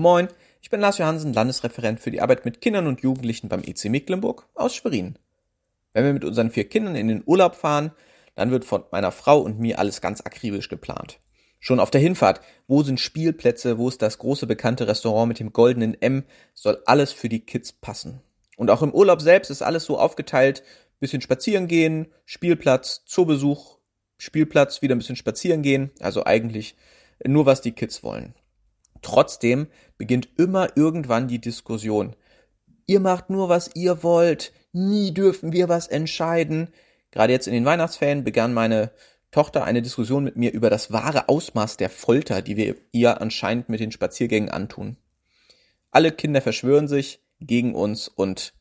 Moin, ich bin Lars Johansen, Landesreferent für die Arbeit mit Kindern und Jugendlichen beim EC Mecklenburg aus Schwerin. Wenn wir mit unseren vier Kindern in den Urlaub fahren, dann wird von meiner Frau und mir alles ganz akribisch geplant. Schon auf der Hinfahrt, wo sind Spielplätze, wo ist das große bekannte Restaurant mit dem goldenen M, soll alles für die Kids passen. Und auch im Urlaub selbst ist alles so aufgeteilt, bisschen spazieren gehen, Spielplatz, Zoobesuch, Spielplatz, wieder ein bisschen spazieren gehen, also eigentlich nur was die Kids wollen. Trotzdem beginnt immer irgendwann die Diskussion. Ihr macht nur, was ihr wollt. Nie dürfen wir was entscheiden. Gerade jetzt in den Weihnachtsferien begann meine Tochter eine Diskussion mit mir über das wahre Ausmaß der Folter, die wir ihr anscheinend mit den Spaziergängen antun. Alle Kinder verschwören sich gegen uns und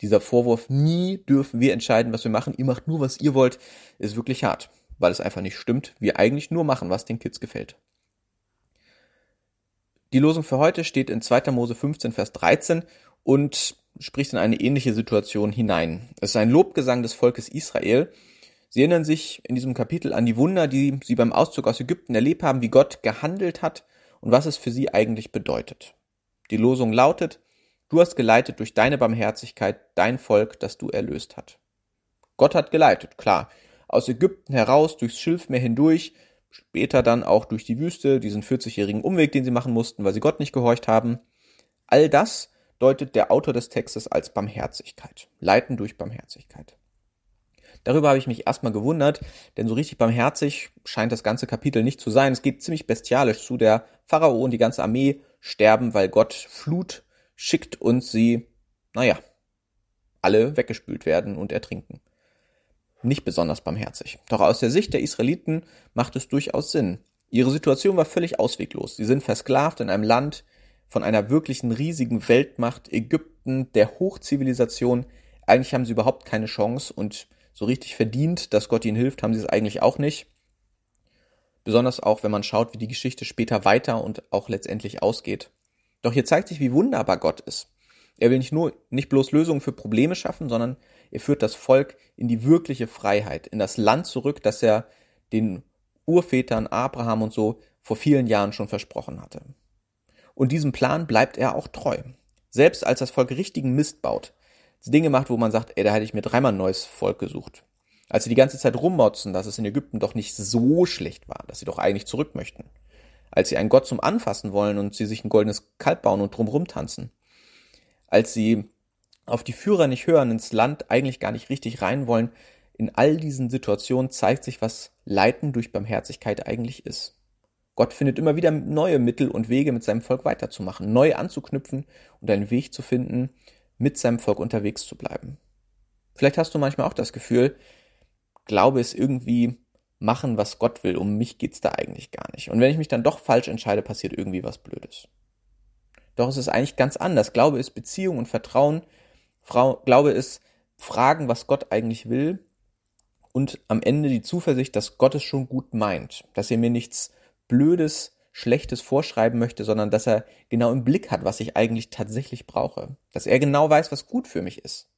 dieser Vorwurf, nie dürfen wir entscheiden, was wir machen, ihr macht nur, was ihr wollt, ist wirklich hart, weil es einfach nicht stimmt. Wir eigentlich nur machen, was den Kids gefällt. Die Losung für heute steht in 2. Mose 15, Vers 13 und spricht in eine ähnliche Situation hinein. Es ist ein Lobgesang des Volkes Israel. Sie erinnern sich in diesem Kapitel an die Wunder, die sie beim Auszug aus Ägypten erlebt haben, wie Gott gehandelt hat und was es für sie eigentlich bedeutet. Die Losung lautet, Du hast geleitet durch deine Barmherzigkeit dein Volk, das du erlöst hat. Gott hat geleitet, klar. Aus Ägypten heraus, durchs Schilfmeer hindurch, später dann auch durch die Wüste, diesen 40-jährigen Umweg, den sie machen mussten, weil sie Gott nicht gehorcht haben. All das deutet der Autor des Textes als Barmherzigkeit. Leiten durch Barmherzigkeit. Darüber habe ich mich erstmal gewundert, denn so richtig barmherzig scheint das ganze Kapitel nicht zu sein. Es geht ziemlich bestialisch zu. Der Pharao und die ganze Armee sterben, weil Gott Flut schickt und sie, naja, alle weggespült werden und ertrinken nicht besonders barmherzig. Doch aus der Sicht der Israeliten macht es durchaus Sinn. Ihre Situation war völlig ausweglos. Sie sind versklavt in einem Land von einer wirklichen riesigen Weltmacht, Ägypten, der Hochzivilisation. Eigentlich haben sie überhaupt keine Chance und so richtig verdient, dass Gott ihnen hilft, haben sie es eigentlich auch nicht. Besonders auch, wenn man schaut, wie die Geschichte später weiter und auch letztendlich ausgeht. Doch hier zeigt sich, wie wunderbar Gott ist. Er will nicht nur, nicht bloß Lösungen für Probleme schaffen, sondern er führt das Volk in die wirkliche Freiheit, in das Land zurück, das er den Urvätern Abraham und so vor vielen Jahren schon versprochen hatte. Und diesem Plan bleibt er auch treu. Selbst als das Volk richtigen Mist baut, Dinge macht, wo man sagt, ey, da hätte ich mir dreimal ein neues Volk gesucht. Als sie die ganze Zeit rummotzen, dass es in Ägypten doch nicht so schlecht war, dass sie doch eigentlich zurück möchten. Als sie einen Gott zum Anfassen wollen und sie sich ein goldenes Kalb bauen und drumrum tanzen. Als sie auf die Führer nicht hören, ins Land eigentlich gar nicht richtig rein wollen, in all diesen Situationen zeigt sich, was Leiten durch Barmherzigkeit eigentlich ist. Gott findet immer wieder neue Mittel und Wege, mit seinem Volk weiterzumachen, neu anzuknüpfen und einen Weg zu finden, mit seinem Volk unterwegs zu bleiben. Vielleicht hast du manchmal auch das Gefühl, Glaube ist irgendwie machen, was Gott will. Um mich geht's da eigentlich gar nicht. Und wenn ich mich dann doch falsch entscheide, passiert irgendwie was Blödes. Doch es ist eigentlich ganz anders. Glaube ist Beziehung und Vertrauen Frau, Glaube ist fragen, was Gott eigentlich will und am Ende die Zuversicht, dass Gott es schon gut meint, dass er mir nichts Blödes, Schlechtes vorschreiben möchte, sondern dass er genau im Blick hat, was ich eigentlich tatsächlich brauche, dass er genau weiß, was gut für mich ist.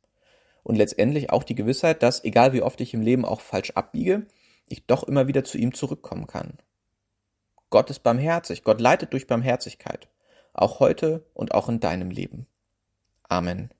Und letztendlich auch die Gewissheit, dass, egal wie oft ich im Leben auch falsch abbiege, ich doch immer wieder zu ihm zurückkommen kann. Gott ist barmherzig, Gott leitet durch Barmherzigkeit, auch heute und auch in deinem Leben. Amen.